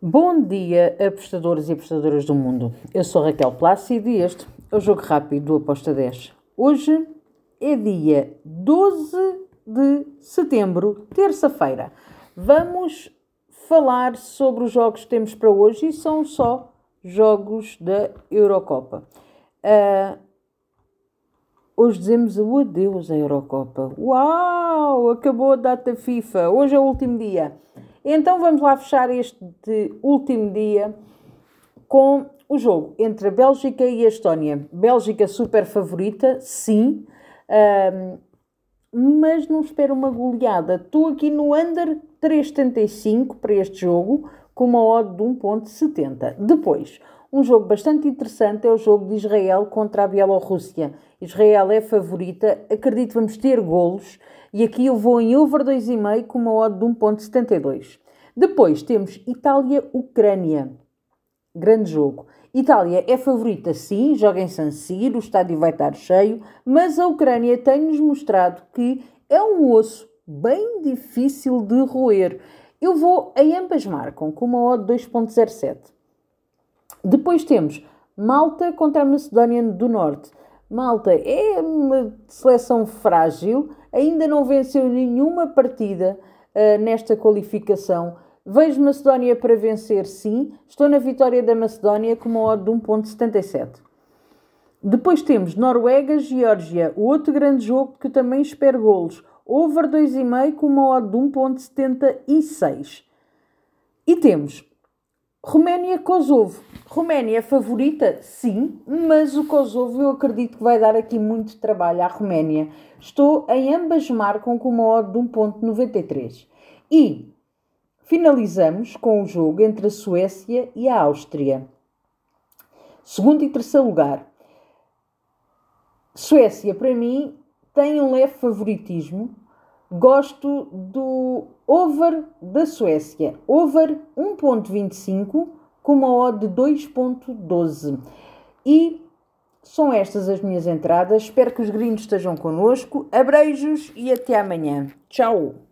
Bom dia, apostadores e apostadoras do mundo. Eu sou Raquel Plácido e este é o Jogo Rápido do Aposta 10. Hoje é dia 12 de setembro, terça-feira. Vamos falar sobre os jogos que temos para hoje e são só jogos da Eurocopa. Uh, hoje dizemos o adeus à Eurocopa. Uau! Acabou a data FIFA. Hoje é o último dia. Então vamos lá fechar este último dia com o jogo entre a Bélgica e a Estónia. Bélgica super favorita, sim, um, mas não espero uma goleada. Estou aqui no under 3,75 para este jogo, com uma odd de 1,70. Depois, um jogo bastante interessante é o jogo de Israel contra a Bielorrússia. Israel é favorita, acredito vamos ter golos e aqui eu vou em over 2,5 com uma odd de 1.72. Depois temos Itália-Ucrânia. Grande jogo. Itália é favorita, sim, joga em San Siro, o estádio vai estar cheio, mas a Ucrânia tem-nos mostrado que é um osso bem difícil de roer. Eu vou, em ambas marcam, com uma odd 2.07. Depois temos Malta contra a Macedónia do Norte. Malta é uma seleção frágil, ainda não venceu nenhuma partida uh, nesta qualificação. Vejo Macedónia para vencer, sim. Estou na vitória da Macedónia com uma odd de 1.77. Depois temos Noruega-Geórgia, o outro grande jogo que também espero golos. Over 2,5 com uma odd de 1.76. E temos Roménia-Kosovo. Roménia é favorita? Sim, mas o Kosovo eu acredito que vai dar aqui muito trabalho à Roménia. Estou em ambas marcam com uma odd de 1.93. E finalizamos com o jogo entre a Suécia e a Áustria. Segundo e terceiro lugar. Suécia, para mim, tem um leve favoritismo gosto do over da Suécia. Over 1.25 com uma odd de 2.12. E são estas as minhas entradas. Espero que os gringos estejam connosco. Abreijos e até amanhã. Tchau!